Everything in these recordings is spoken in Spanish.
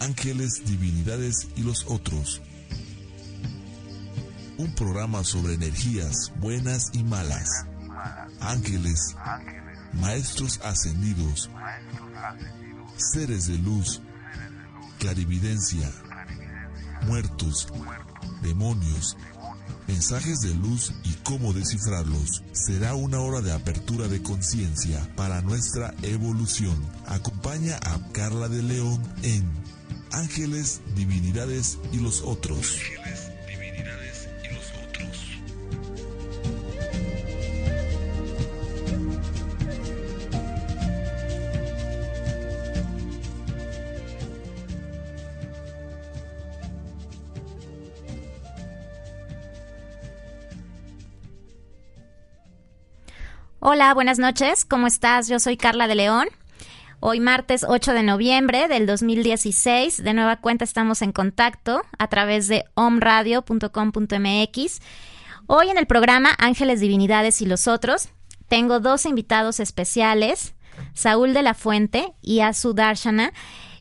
Ángeles, Divinidades y los otros. Un programa sobre energías buenas y malas. Ángeles, maestros ascendidos, seres de luz, clarividencia, muertos, demonios, mensajes de luz y cómo descifrarlos. Será una hora de apertura de conciencia para nuestra evolución. Acompaña a Carla de León en Ángeles, Divinidades y los otros. Hola, buenas noches. ¿Cómo estás? Yo soy Carla de León. Hoy martes 8 de noviembre del 2016, de nueva cuenta estamos en contacto a través de omradio.com.mx. Hoy en el programa Ángeles, Divinidades y los otros tengo dos invitados especiales, Saúl de la Fuente y Azu Darshana.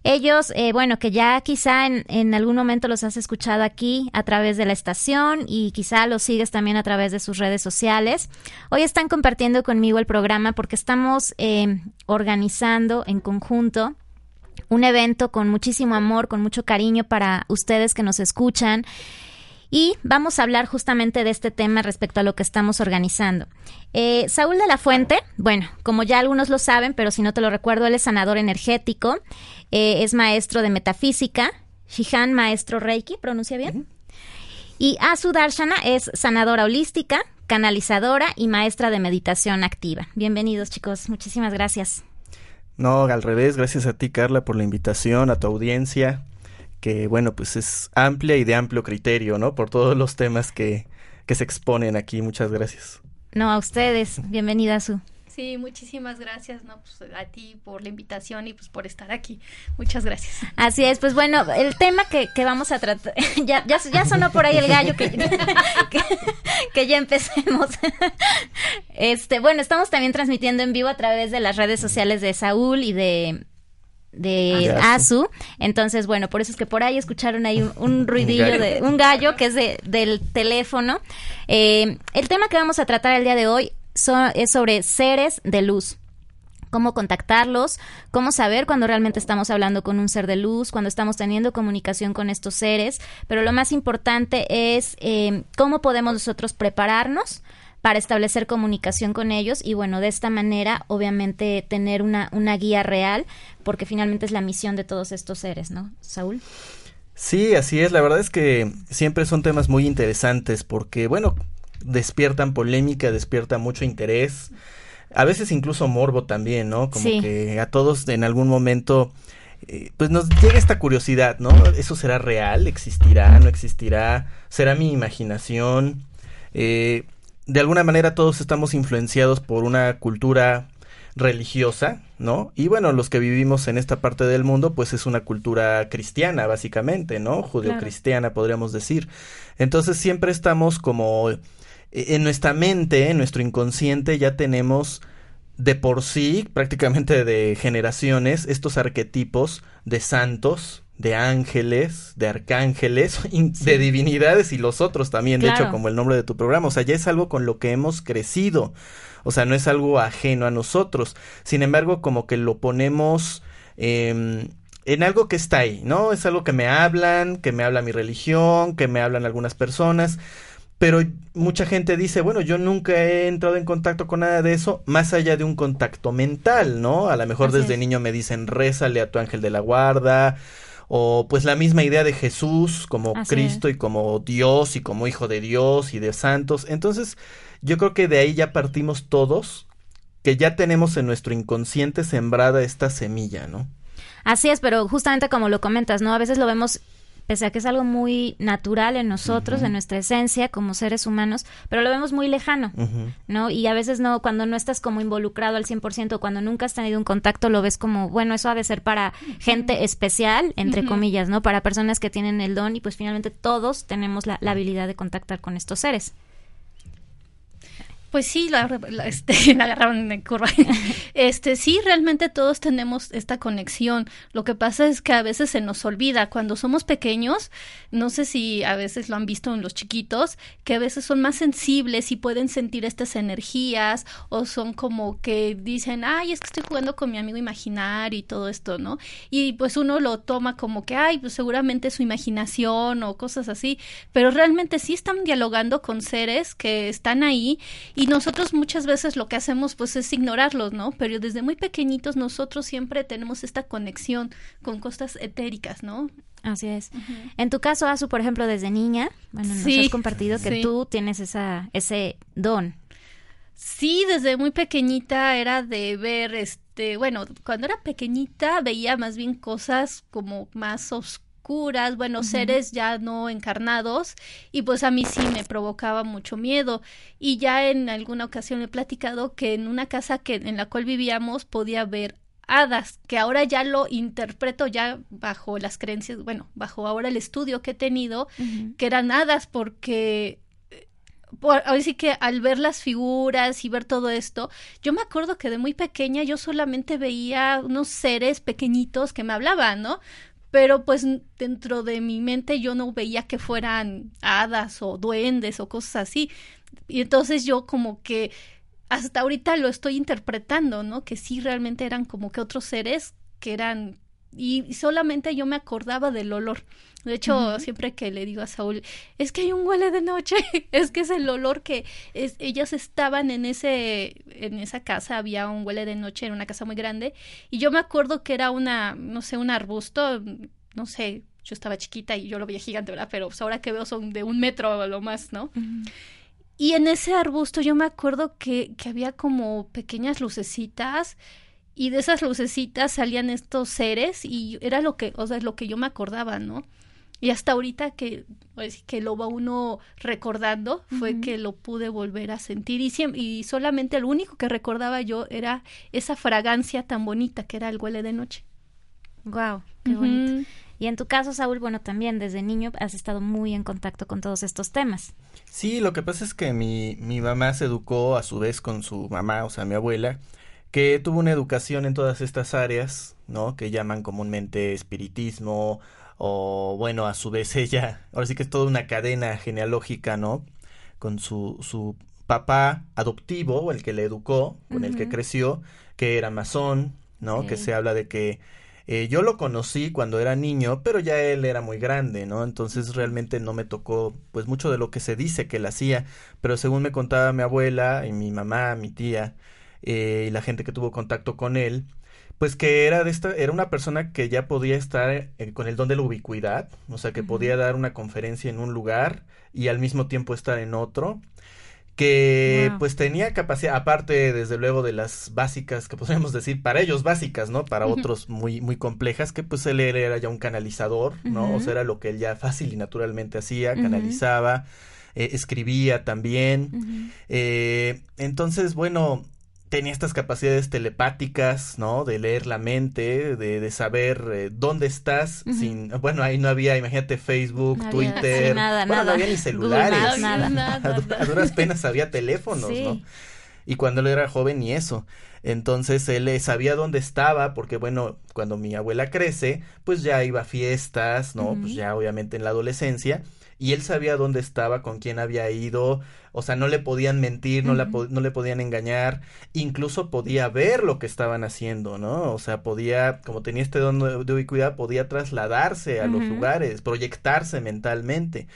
Ellos, eh, bueno, que ya quizá en, algún momento los has escuchado aquí a través de la estación y quizá los sigues también a través de sus redes sociales. Hoy están compartiendo conmigo el programa porque estamos eh, organizando en conjunto un evento con muchísimo amor, con mucho cariño para ustedes que nos escuchan. Y vamos a hablar justamente de este tema respecto a lo que estamos organizando. Eh, Saúl de la Fuente, bueno, como ya algunos lo saben, pero si no te lo recuerdo, él es sanador energético, eh, es maestro de metafísica, Shihan, maestro Reiki, ¿pronuncia bien? Uh -huh. Y Asu Darshana es sanadora holística, canalizadora y maestra de meditación activa. Bienvenidos, chicos. Muchísimas gracias. No, al revés, gracias a ti, Carla, por la invitación, a tu audiencia que bueno, pues es amplia y de amplio criterio, ¿no? Por todos los temas que, que se exponen aquí. Muchas gracias. No, a ustedes. Bienvenida, Su. Sí, muchísimas gracias, ¿no? Pues a ti por la invitación y pues por estar aquí. Muchas gracias. Así es, pues bueno, el tema que, que vamos a tratar, ya, ya, ya, sonó por ahí el gallo que, que, que, ya empecemos. Este, bueno, estamos también transmitiendo en vivo a través de las redes sociales de Saúl y de de Asu. Entonces, bueno, por eso es que por ahí escucharon ahí un, un ruidillo un de un gallo que es de, del teléfono. Eh, el tema que vamos a tratar el día de hoy es sobre seres de luz cómo contactarlos, cómo saber cuando realmente estamos hablando con un ser de luz, cuando estamos teniendo comunicación con estos seres, pero lo más importante es eh, cómo podemos nosotros prepararnos para establecer comunicación con ellos y bueno, de esta manera obviamente tener una, una guía real, porque finalmente es la misión de todos estos seres, ¿no? Saúl. Sí, así es, la verdad es que siempre son temas muy interesantes porque bueno, despiertan polémica, despiertan mucho interés, a veces incluso morbo también, ¿no? Como sí. que a todos en algún momento eh, pues nos llega esta curiosidad, ¿no? ¿Eso será real? ¿Existirá? ¿No existirá? ¿Será mi imaginación? Eh, de alguna manera todos estamos influenciados por una cultura religiosa, ¿no? Y bueno, los que vivimos en esta parte del mundo, pues es una cultura cristiana, básicamente, ¿no? Judeocristiana, claro. podríamos decir. Entonces siempre estamos como en nuestra mente, en nuestro inconsciente, ya tenemos de por sí, prácticamente de generaciones, estos arquetipos de santos, de ángeles, de arcángeles, de divinidades y los otros también, claro. de hecho, como el nombre de tu programa. O sea, ya es algo con lo que hemos crecido. O sea, no es algo ajeno a nosotros. Sin embargo, como que lo ponemos eh, en algo que está ahí, ¿no? Es algo que me hablan, que me habla mi religión, que me hablan algunas personas. Pero mucha gente dice, bueno, yo nunca he entrado en contacto con nada de eso, más allá de un contacto mental, ¿no? A lo mejor Así desde es. niño me dicen, rézale a tu ángel de la guarda, o pues la misma idea de Jesús como Así Cristo es. y como Dios y como hijo de Dios y de santos. Entonces, yo creo que de ahí ya partimos todos que ya tenemos en nuestro inconsciente sembrada esta semilla, ¿no? Así es, pero justamente como lo comentas, ¿no? A veces lo vemos pese a que es algo muy natural en nosotros, en nuestra esencia como seres humanos, pero lo vemos muy lejano, ¿no? Y a veces no, cuando no estás como involucrado al 100%, cuando nunca has tenido un contacto, lo ves como, bueno, eso ha de ser para gente especial, entre comillas, ¿no? Para personas que tienen el don y pues finalmente todos tenemos la, la habilidad de contactar con estos seres. Pues sí, la, este, la agarraron en curva. Este, sí, realmente todos tenemos esta conexión. Lo que pasa es que a veces se nos olvida. Cuando somos pequeños, no sé si a veces lo han visto en los chiquitos, que a veces son más sensibles y pueden sentir estas energías o son como que dicen, ay, es que estoy jugando con mi amigo imaginario y todo esto, ¿no? Y pues uno lo toma como que, ay, pues seguramente su imaginación o cosas así, pero realmente sí están dialogando con seres que están ahí y nosotros muchas veces lo que hacemos pues es ignorarlos, ¿no? Pero desde muy pequeñitos nosotros siempre tenemos esta conexión con cosas etéricas, ¿no? Así es. En tu caso, Azu, por ejemplo, desde niña, bueno, nos has compartido que tú tienes esa, ese don. Sí, desde muy pequeñita era de ver, este, bueno, cuando era pequeñita veía más bien cosas como más oscuras bueno, seres ya no encarnados, y pues a mí sí me provocaba mucho miedo. Y ya en alguna ocasión he platicado que en una casa que, en la cual vivíamos podía ver hadas, que ahora ya lo interpreto ya bajo las creencias, bueno, bajo ahora el estudio que he tenido, que eran hadas porque eh, ahora sí que al ver las figuras y ver todo esto, yo me acuerdo que de muy pequeña yo solamente veía unos seres pequeñitos que me hablaban, ¿no? Pero pues dentro de mi mente yo no veía que fueran hadas o duendes o cosas así. Y entonces yo como que hasta ahorita lo estoy interpretando, ¿no? Que sí realmente eran como que otros seres que eran y solamente yo me acordaba del olor. De hecho, siempre que le digo a Saúl, es que hay un huele de noche, es que es el olor que es, ellas estaban en ese, en esa casa, había un huele de noche, en una casa muy grande, y yo me acuerdo que era una, no sé, un arbusto, no sé, yo estaba chiquita y yo lo veía gigante, ¿verdad? Pero pues, ahora que veo son de un metro o lo más, ¿no? Y en ese arbusto yo me acuerdo que, que había como pequeñas lucecitas, y de esas lucecitas salían estos seres y era lo que, o sea, lo que yo me acordaba, ¿no? Y hasta ahorita que, pues, que lo va uno recordando, fue que lo pude volver a sentir. Y, y solamente lo único que recordaba yo era esa fragancia tan bonita que era el huele de noche. Wow, qué bonito. Y en tu caso, Saúl, bueno, también desde niño has estado muy en contacto con todos estos temas. Sí, lo que pasa es que mi, mi mamá se educó a su vez con su mamá, o sea, mi abuela, que tuvo una educación en todas estas áreas, ¿no? Que llaman comúnmente espiritismo, o bueno, a su vez ella, ahora sí que es toda una cadena genealógica, ¿no? Con su, su papá adoptivo, el que le educó, con el que creció, que era masón, ¿no? Que se habla de que eh, yo lo conocí cuando era niño, pero ya él era muy grande, ¿no? Entonces realmente no me tocó, pues mucho de lo que se dice que él hacía, pero según me contaba mi abuela y mi mamá, mi tía, eh, y la gente que tuvo contacto con él, pues que era de esta, era una persona que ya podía estar eh, con el don de la ubicuidad, o sea que podía dar una conferencia en un lugar y al mismo tiempo estar en otro, que pues tenía capacidad, aparte desde luego de las básicas que podríamos decir, para ellos básicas, ¿no? Para otros muy, muy complejas, que pues él era ya un canalizador, ¿no? O sea, era lo que él ya fácil y naturalmente hacía, canalizaba, eh, escribía también. eh, entonces, bueno, tenía estas capacidades telepáticas, ¿no? De leer la mente, de, de saber eh, dónde estás, sin, bueno, ahí no había, imagínate, Facebook, Twitter, nada, bueno, nada. no había ni celulares, nada. Nada, a, duras penas había teléfonos, Sí. ¿no? Y cuando él era joven ni eso. Entonces él eh, sabía dónde estaba, porque bueno, cuando mi abuela crece, pues ya iba a fiestas, ¿no? Pues ya obviamente en la adolescencia, y él sabía dónde estaba, con quién había ido, o sea, no le podían mentir, no, la po- no le podían engañar, incluso podía ver lo que estaban haciendo, ¿no? O sea, podía, como tenía este don de, de ubicuidad, podía trasladarse a los lugares, proyectarse mentalmente.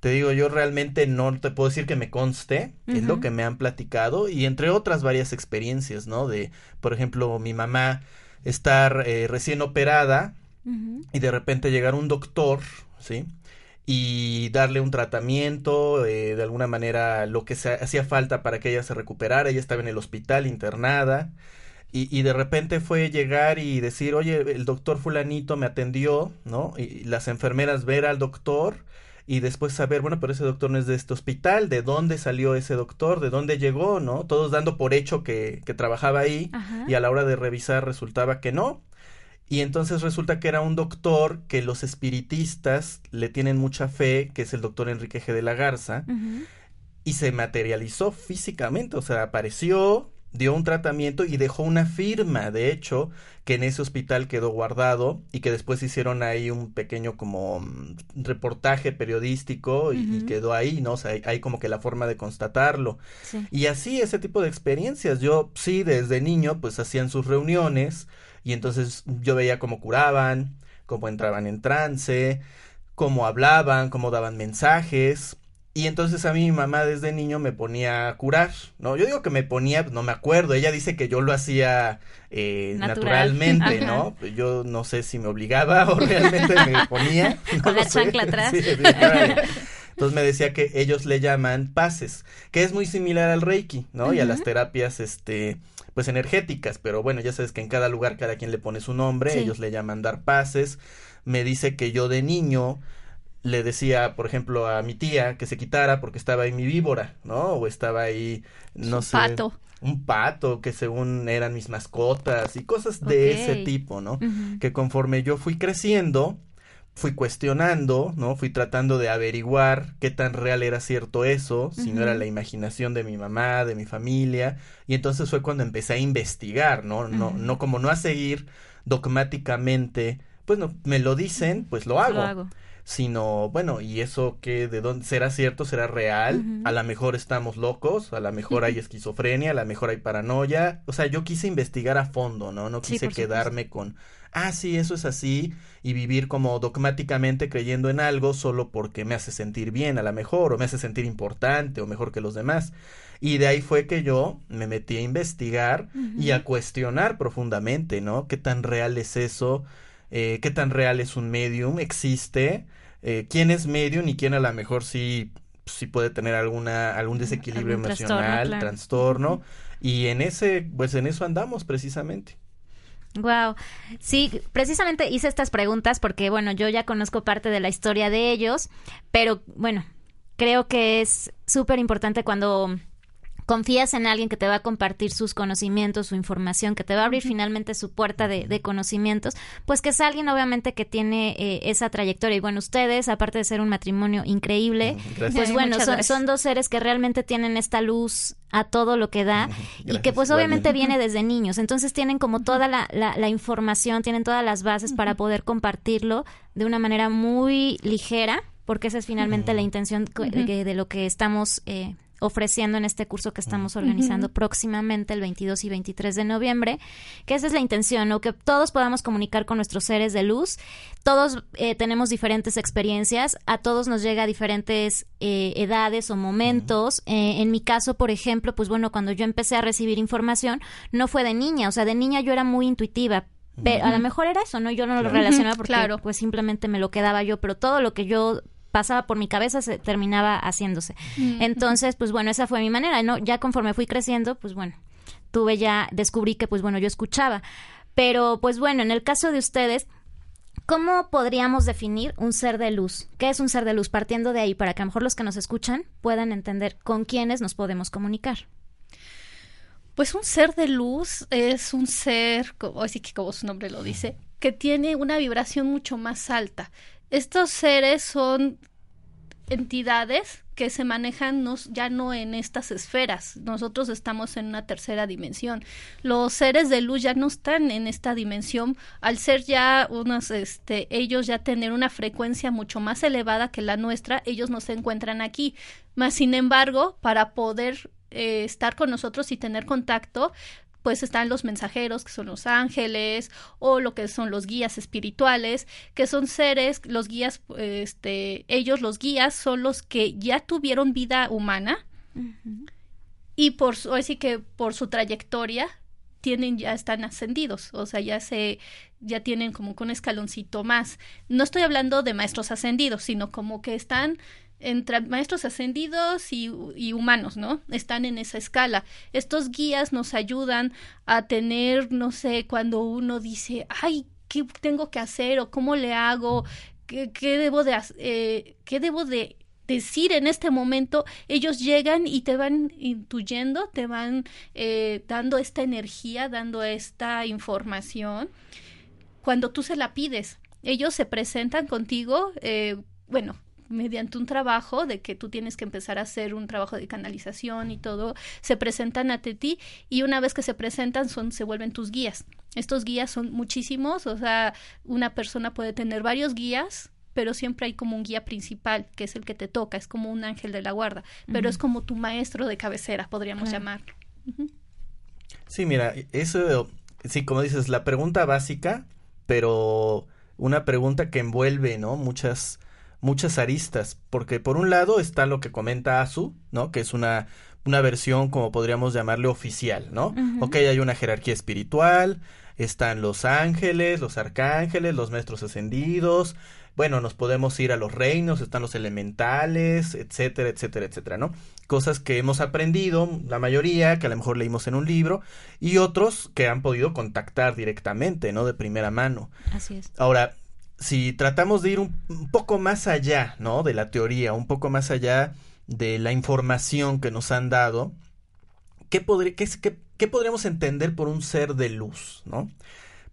Te digo, yo realmente no te puedo decir que me conste, es lo que me han platicado, y entre otras varias experiencias, ¿no? De, por ejemplo, mi mamá estar eh, recién operada y de repente llegar un doctor, ¿sí? Y darle un tratamiento, eh, de alguna manera lo que se hacía falta para que ella se recuperara. Ella estaba en el hospital internada y, y, de repente fue llegar y decir, oye, el doctor fulanito me atendió, ¿no? Y las enfermeras ver al doctor y después saber, bueno, pero ese doctor no es de este hospital, de dónde salió ese doctor, de dónde llegó, ¿no? Todos dando por hecho que, que trabajaba ahí Ajá. y a la hora de revisar resultaba que no. Y entonces resulta que era un doctor que los espiritistas le tienen mucha fe, que es el doctor Enrique G. de la Garza, y se materializó físicamente, o sea, apareció, dio un tratamiento y dejó una firma, de hecho, que en ese hospital quedó guardado y que después hicieron ahí un pequeño como mm, reportaje periodístico y, quedó ahí, ¿no? O sea, hay, hay como que la forma de constatarlo. Sí. Y así ese tipo de experiencias. Yo sí, desde niño, pues hacían sus reuniones y entonces yo veía cómo curaban, cómo entraban en trance, cómo hablaban, cómo daban mensajes. Y entonces a mí mi mamá desde niño me ponía a curar, ¿no? Yo digo que me ponía, no me acuerdo, ella dice que yo lo hacía eh, Natural. naturalmente, Ajá. ¿no? Yo no sé si me obligaba o realmente me ponía. no Con la chancla atrás. Sí. Entonces me decía que ellos le llaman pases, que es muy similar al Reiki, ¿no? Y a las terapias, este, pues energéticas, pero bueno, ya sabes que en cada lugar cada quien le pone su nombre, Sí. ellos le llaman dar pases. Me dice que yo de niño le decía, por ejemplo, a mi tía que se quitara porque estaba ahí mi víbora, ¿no? O estaba ahí, no Un sé. pato. Un pato que según eran mis mascotas y cosas de ese tipo, ¿no? Que conforme yo fui creciendo, fui cuestionando, ¿no? Fui tratando de averiguar qué tan real era cierto eso, si no era la imaginación de mi mamá, de mi familia, y entonces fue cuando empecé a investigar, ¿no? No, no como no a seguir dogmáticamente, pues no, me lo dicen, pues lo hago, Lo hago. sino, bueno, y eso que de dónde será cierto, será real, a lo mejor estamos locos, a lo mejor hay esquizofrenia, a lo mejor hay paranoia, o sea, yo quise investigar a fondo, ¿no? No Sí, quise supuesto. quedarme con, ah, sí, eso es así, y vivir como dogmáticamente creyendo en algo solo porque me hace sentir bien a lo mejor, o me hace sentir importante, o mejor que los demás. Y de ahí fue que yo me metí a investigar y a cuestionar profundamente, ¿no? ¿Qué tan real es eso? Eh, ¿Qué tan real es un medium? ¿Existe? Eh, ¿Quién es medium y quién a lo mejor sí, sí puede tener alguna, algún desequilibrio Algún trastorno, emocional, claro. trastorno? Y en ese, pues en eso andamos precisamente. Wow. Sí, precisamente hice estas preguntas porque, bueno, yo ya conozco parte de la historia de ellos, pero bueno, creo que es súper importante cuando confías en alguien que te va a compartir sus conocimientos, su información, que te va a abrir finalmente su puerta de, de conocimientos, pues que es alguien obviamente que tiene eh, esa trayectoria. Y bueno, ustedes, aparte de ser un matrimonio increíble, Gracias. pues bueno, son, dos seres que realmente tienen esta luz a todo lo que da y que pues obviamente viene desde niños. Entonces tienen como toda la, la, la información, tienen todas las bases para poder compartirlo de una manera muy ligera, porque esa es finalmente la intención de, de lo que estamos eh, ofreciendo en este curso que estamos organizando próximamente el 22 y 23 de noviembre, que esa es la intención, ¿no? que todos podamos comunicar con nuestros seres de luz, todos eh, tenemos diferentes experiencias, a todos nos llega a diferentes eh, edades o momentos. Eh, en mi caso, por ejemplo, pues bueno, cuando yo empecé a recibir información, no fue de niña, o sea, de niña yo era muy intuitiva. Pero a lo mejor era eso, ¿no? Yo no lo relacionaba porque Claro. pues simplemente me lo quedaba yo, pero todo lo que yo pasaba por mi cabeza se terminaba haciéndose. Entonces, pues bueno, esa fue mi manera, ¿no? Ya conforme fui creciendo, pues bueno, tuve ya, descubrí que pues bueno, yo escuchaba. Pero pues bueno, en el caso de ustedes, ¿cómo podríamos definir un ser de luz? ¿Qué es un ser de luz? Partiendo de ahí, para que a lo mejor los que nos escuchan puedan entender con quiénes nos podemos comunicar. Pues un ser de luz es un ser, como, así que como su nombre lo dice, que tiene una vibración mucho más alta. Estos seres son entidades que se manejan ya no en estas esferas. Nosotros estamos en una tercera dimensión. Los seres de luz ya no están en esta dimensión al ser ya unos, este, ellos ya tener una frecuencia mucho más elevada que la nuestra, ellos no se encuentran aquí. Más sin embargo, para poder eh, estar con nosotros y tener contacto, pues están los mensajeros, que son los ángeles, o lo que son los guías espirituales, que son seres, los guías, este, ellos los guías son los que ya tuvieron vida humana y por su, así que por su trayectoria tienen ya están ascendidos, o sea, ya se ya tienen como que un escaloncito más. No estoy hablando de maestros ascendidos, sino como que están entre maestros ascendidos y, humanos, ¿no? Están en esa escala. Estos guías nos ayudan a tener, no sé, cuando uno dice, ay, ¿qué tengo que hacer o cómo le hago? ¿Qué, qué debo de eh, qué debo de decir en este momento, ellos llegan y te van intuyendo, te van eh, dando esta energía, dando esta información cuando tú se la pides. Ellos se presentan contigo, eh, bueno, mediante un trabajo de que tú tienes que empezar a hacer un trabajo de canalización y todo, se presentan ante ti y una vez que se presentan son se vuelven tus guías. Estos guías son muchísimos, o sea, una persona puede tener varios guías pero siempre hay como un guía principal, que es el que te toca, es como un ángel de la guarda, pero es como tu maestro de cabecera, podríamos llamarlo. Sí, mira, eso, sí, como dices, la pregunta básica, pero una pregunta que envuelve, ¿no? Muchas, muchas aristas, porque por un lado está lo que comenta Asu, ¿no? Que es una, una versión, como podríamos llamarle, oficial, ¿no? Ok, hay una jerarquía espiritual, están los ángeles, los arcángeles, los maestros ascendidos, bueno, nos podemos ir a los reinos, están los elementales, etcétera, etcétera, etcétera, ¿no? Cosas que hemos aprendido, la mayoría, que a lo mejor leímos en un libro, y otros que han podido contactar directamente, ¿no? De primera mano. Así es. Ahora, si tratamos de ir un, poco más allá, ¿no? De la teoría, un poco más allá de la información que nos han dado, ¿qué, qué, qué podríamos entender por un ser de luz, ¿no?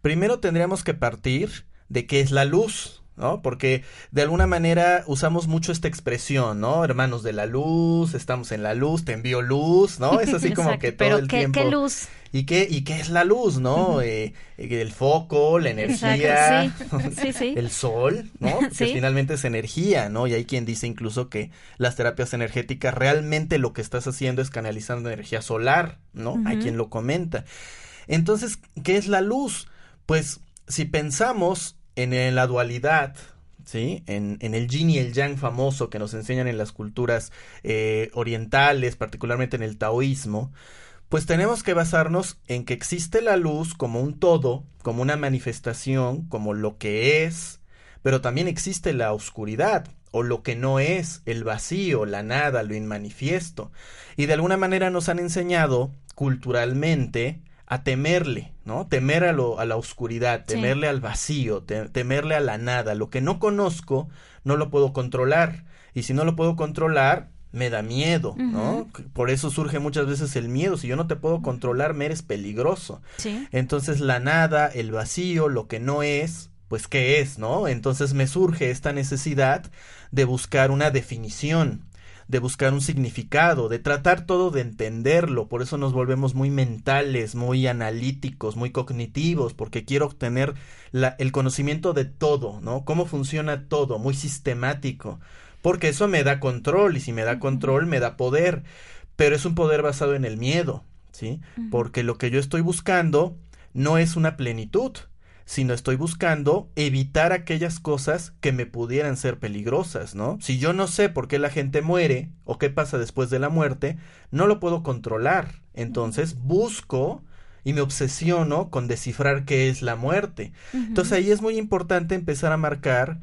Primero tendríamos que partir de qué es la luz, ¿no? Porque de alguna manera usamos mucho esta expresión, ¿no? Hermanos de la luz, estamos en la luz, te envío luz, ¿no? Es así como que todo el qué, tiempo. ¿qué luz? ¿Y qué, ¿Y qué es la luz, no? Eh, el foco, la energía, sí. Sí, el sol, ¿no? Que finalmente es energía, ¿no? Y hay quien dice incluso que las terapias energéticas realmente lo que estás haciendo es canalizando energía solar, ¿no? Hay quien lo comenta. Entonces, ¿qué es la luz? Pues si pensamos en la dualidad, ¿sí? En, en, el yin y el yang famoso que nos enseñan en las culturas eh, orientales, particularmente en el taoísmo, pues tenemos que basarnos en que existe la luz como un todo, como una manifestación, como lo que es, pero también existe la oscuridad, o lo que no es, el vacío, la nada, lo inmanifiesto. Y de alguna manera nos han enseñado culturalmente a temerle, ¿no? Temer a, lo, a la oscuridad, temerle al vacío, temerle a la nada. Lo que no conozco, no lo puedo controlar. Y si no lo puedo controlar, me da miedo, ¿no? Por eso surge muchas veces el miedo. Si yo no te puedo controlar, me eres peligroso. Entonces la nada, el vacío, lo que no es, pues qué es, ¿no? Entonces me surge esta necesidad de buscar una definición de buscar un significado, de tratar todo de entenderlo, por eso nos volvemos muy mentales, muy analíticos, muy cognitivos, porque quiero obtener la, el conocimiento de todo, ¿no? Cómo funciona todo, muy sistemático, porque eso me da control y si me da control me da poder, pero es un poder basado en el miedo, ¿sí? Porque lo que yo estoy buscando no es una plenitud, sino estoy buscando evitar aquellas cosas que me pudieran ser peligrosas, ¿no? Si yo no sé por qué la gente muere o qué pasa después de la muerte, no lo puedo controlar. Entonces busco y me obsesiono con descifrar qué es la muerte. Entonces ahí es muy importante empezar a marcar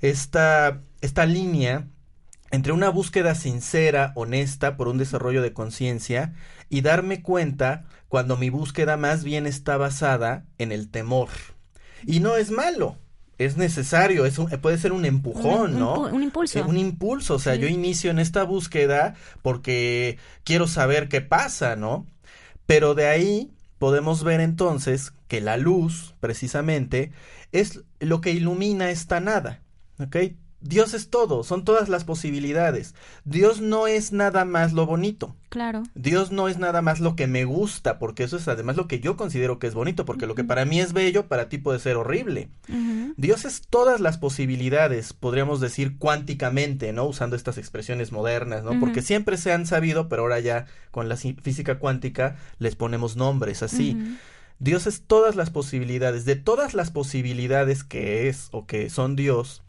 esta, esta línea entre una búsqueda sincera, honesta por un desarrollo de conciencia y darme cuenta cuando mi búsqueda más bien está basada en el temor. Y no es malo, es necesario, es puede ser un empujón, ¿no? Un, impulso. Eh, un impulso, o sea, yo inicio en esta búsqueda porque quiero saber qué pasa, ¿no? Pero de ahí podemos ver entonces que la luz, precisamente, es lo que ilumina esta nada, ¿ok? Dios es todo, son todas las posibilidades. Dios no es nada más lo bonito. Claro. Dios no es nada más lo que me gusta, porque eso es además lo que yo considero que es bonito, porque lo que para mí es bello, para ti puede ser horrible. Dios es todas las posibilidades, podríamos decir cuánticamente, ¿no? Usando estas expresiones modernas, ¿no? Porque siempre se han sabido, pero ahora ya con la física cuántica les ponemos nombres así. Dios es todas las posibilidades, de todas las posibilidades que es o que son Dios,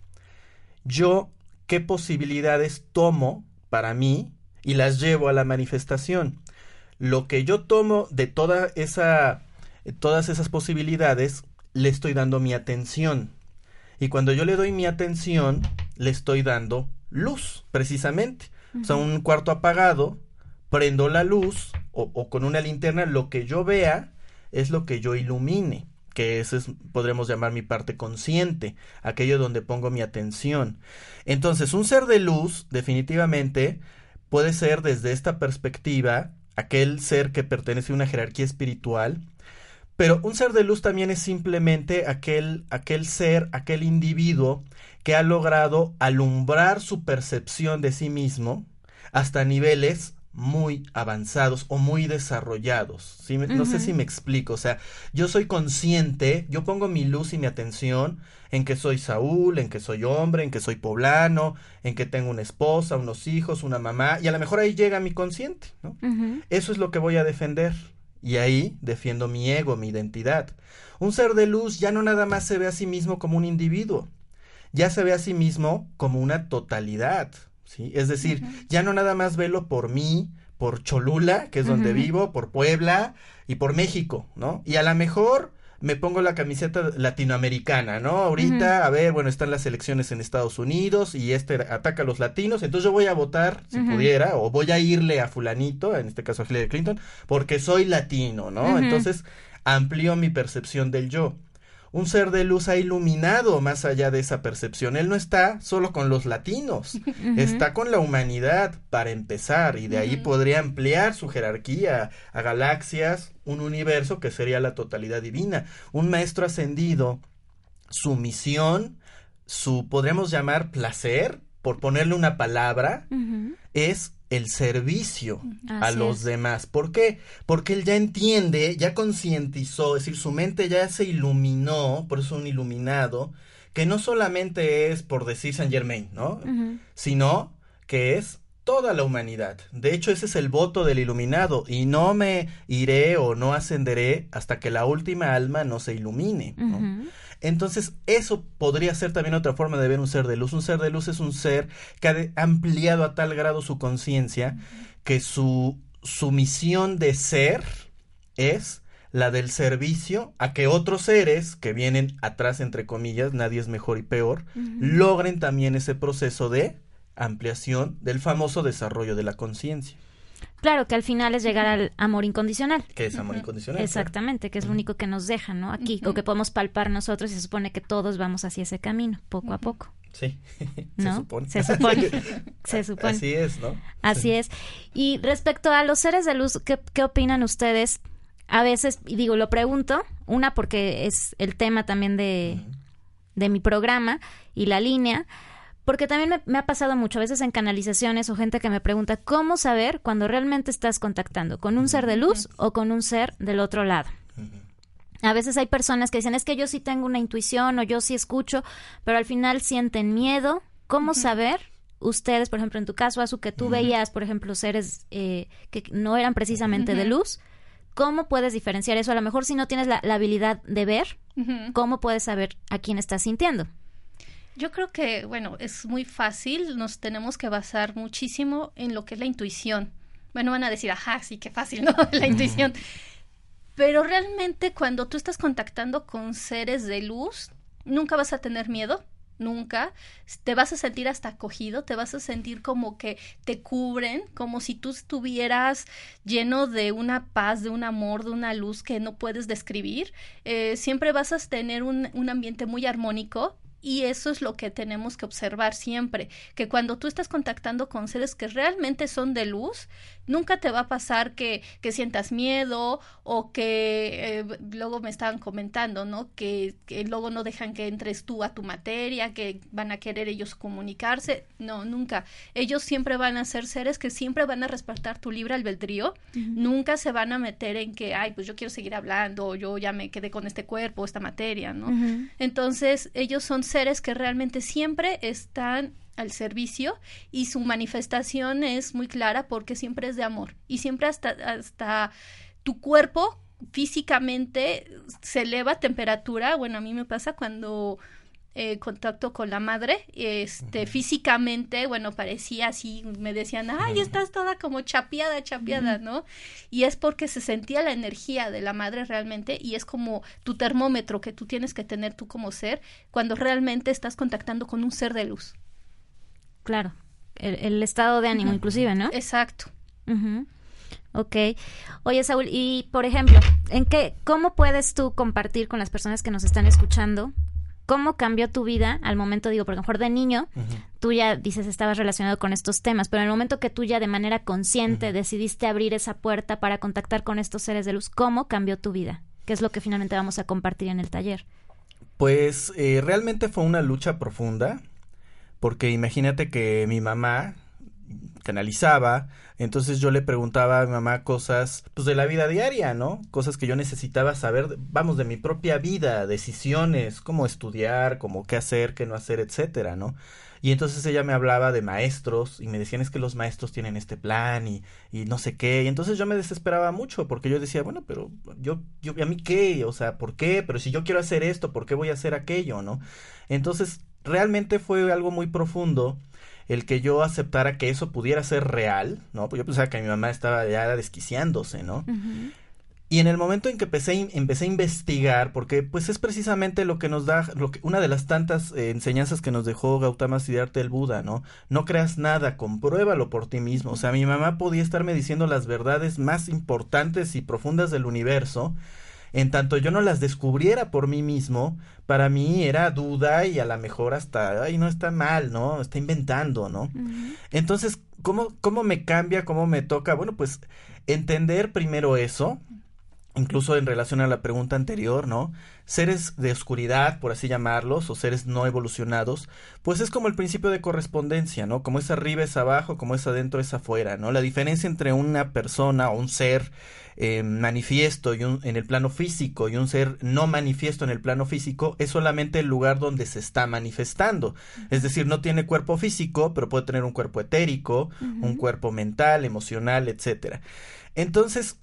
yo qué posibilidades tomo para mí y las llevo a la manifestación. Lo que yo tomo de toda esa todas esas posibilidades, le estoy dando mi atención. Y cuando yo le doy mi atención, le estoy dando luz, precisamente. O sea, un cuarto apagado, prendo la luz o, o, con una linterna, lo que yo vea es lo que yo ilumine, que es, podremos llamar mi parte consciente, aquello donde pongo mi atención. Entonces, un ser de luz, definitivamente, puede ser desde esta perspectiva aquel ser que pertenece a una jerarquía espiritual, pero un ser de luz también es simplemente aquel, aquel ser, aquel individuo que ha logrado alumbrar su percepción de sí mismo hasta niveles muy avanzados o muy desarrollados. ¿sí? No sé si me explico. O sea, yo soy consciente, yo pongo mi luz y mi atención en que soy Saúl, en que soy hombre, en que soy poblano, en que tengo una esposa, unos hijos, una mamá, y a lo mejor ahí llega mi consciente. ¿no? Eso es lo que voy a defender. Y ahí defiendo mi ego, mi identidad. Un ser de luz ya no nada más se ve a sí mismo como un individuo, ya se ve a sí mismo como una totalidad. ¿Sí? Es decir, ya no nada más velo por mí, por Cholula, que es donde vivo, por Puebla y por México, ¿no? Y a lo mejor me pongo la camiseta latinoamericana, ¿no? Ahorita, a ver, bueno, están las elecciones en Estados Unidos y este ataca a los latinos, entonces yo voy a votar, si pudiera, o voy a irle a fulanito, en este caso a Hillary Clinton, porque soy latino, ¿no? Entonces amplío mi percepción del yo un ser de luz ha iluminado más allá de esa percepción. Él no está solo con los latinos, está con la humanidad para empezar y de ahí podría ampliar su jerarquía a galaxias, un universo que sería la totalidad divina. Un maestro ascendido, su misión, su, podríamos llamar placer, por ponerle una palabra, es el servicio a los demás. ¿Por qué? Porque él ya entiende, ya concientizó, es decir, su mente ya se iluminó, por eso un iluminado, que no solamente es por decir Saint Germain, ¿no? Sino que es toda la humanidad. De hecho, ese es el voto del iluminado, y no me iré o no ascenderé hasta que la última alma no se ilumine. ¿no? Entonces, eso podría ser también otra forma de ver un ser de luz. Un ser de luz es un ser que ha ampliado a tal grado su conciencia que su, su misión de ser es la del servicio a que otros seres que vienen atrás, entre comillas, nadie es mejor y peor, logren también ese proceso de ampliación del famoso desarrollo de la conciencia. Claro, que al final es llegar al amor incondicional. Que es amor incondicional. Exactamente, que es lo único que nos deja, ¿no? Aquí, o que podemos palpar nosotros y se supone que todos vamos hacia ese camino, poco a poco. Sí, ¿No? se supone. Se supone. se supone. Así es, ¿no? Así es. Y respecto a los seres de luz, ¿qué, qué opinan ustedes? A veces, y digo, lo pregunto, una porque es el tema también de, de mi programa y la línea, porque también me, me, ha pasado mucho, a veces en canalizaciones o gente que me pregunta cómo saber cuando realmente estás contactando con un ser de luz o con un ser del otro lado. A veces hay personas que dicen, es que yo sí tengo una intuición o yo sí escucho, pero al final sienten miedo. ¿Cómo saber? Ustedes, por ejemplo, en tu caso, Azu, que tú veías, por ejemplo, seres eh, que no eran precisamente de luz, ¿cómo puedes diferenciar eso? A lo mejor si no tienes la, la habilidad de ver, ¿cómo puedes saber a quién estás sintiendo? Yo creo que, bueno, es muy fácil, nos tenemos que basar muchísimo en lo que es la intuición. Bueno, van a decir, ajá, sí, qué fácil, ¿no? la intuición. Pero realmente cuando tú estás contactando con seres de luz, nunca vas a tener miedo, nunca. Te vas a sentir hasta acogido, te vas a sentir como que te cubren, como si tú estuvieras lleno de una paz, de un amor, de una luz que no puedes describir. Eh, siempre vas a tener un, un ambiente muy armónico, y eso es lo que tenemos que observar siempre, que cuando tú estás contactando con seres que realmente son de luz, nunca te va a pasar que, que sientas miedo o que eh, luego me estaban comentando, ¿no? Que, que, luego no dejan que entres tú a tu materia, que van a querer ellos comunicarse. No, nunca. Ellos siempre van a ser seres que siempre van a respetar tu libre albedrío. Uh -huh. Nunca se van a meter en que, ay, pues yo quiero seguir hablando, o yo ya me quedé con este cuerpo, esta materia, ¿no? Uh -huh. Entonces, ellos son seres que realmente siempre están al servicio y su manifestación es muy clara porque siempre es de amor. Y siempre hasta, hasta tu cuerpo físicamente se eleva temperatura, bueno, a mí me pasa cuando eh, contacto con la madre, este, físicamente, bueno, parecía así, me decían, ay, estás toda como chapeada, chapeada, ¿no? Y es porque se sentía la energía de la madre realmente y es como tu termómetro que tú tienes que tener tú como ser cuando realmente estás contactando con un ser de luz. Claro, el, estado de ánimo inclusive, ¿no? Exacto. Ok. Oye, Saúl, y por ejemplo, ¿en qué, cómo puedes tú compartir con las personas que nos están escuchando cómo cambió tu vida al momento, digo, porque a lo mejor de niño, tú ya dices estabas relacionado con estos temas, pero en el momento que tú ya de manera consciente decidiste abrir esa puerta para contactar con estos seres de luz, ¿cómo cambió tu vida? ¿Qué es lo que finalmente vamos a compartir en el taller? Pues eh, realmente fue una lucha profunda, porque imagínate que mi mamá canalizaba, entonces yo le preguntaba a mi mamá cosas pues de la vida diaria, ¿no? Cosas que yo necesitaba saber, vamos, de mi propia vida, decisiones, cómo estudiar, cómo qué hacer, qué no hacer, etcétera, ¿no? Y entonces ella me hablaba de maestros y me decían es que los maestros tienen este plan y, y no sé qué. Y entonces yo me desesperaba mucho porque yo decía, bueno, pero yo, yo, ¿a mí qué? O sea, ¿por qué? Pero si yo quiero hacer esto, ¿por qué voy a hacer aquello, no? Entonces realmente fue algo muy profundo el que yo aceptara que eso pudiera ser real, ¿no? Pues yo pensaba que mi mamá estaba ya desquiciándose, ¿no? Y en el momento en que empecé, empecé a investigar, porque pues es precisamente lo que nos da, lo que, una de las tantas eh, enseñanzas que nos dejó Gautama Siddhartha el Buda, ¿no? No creas nada, compruébalo por ti mismo. O sea, mi mamá podía estarme diciendo las verdades más importantes y profundas del universo, en tanto yo no las descubriera por mí mismo, para mí era duda y a lo mejor hasta, ay, no está mal, ¿no? Está inventando, ¿no? Entonces, ¿cómo, ¿cómo me cambia, cómo me toca? Bueno, pues entender primero eso, incluso en relación a la pregunta anterior, ¿no? Seres de oscuridad, por así llamarlos, o seres no evolucionados, pues es como el principio de correspondencia, ¿no? Como es arriba es abajo, como es adentro es afuera, ¿no? La diferencia entre una persona o un ser eh, manifiesto y un, en el plano físico y un ser no manifiesto en el plano físico es solamente el lugar donde se está manifestando. Es decir, no tiene cuerpo físico, pero puede tener un cuerpo etérico, un cuerpo mental, emocional, etcétera. Entonces,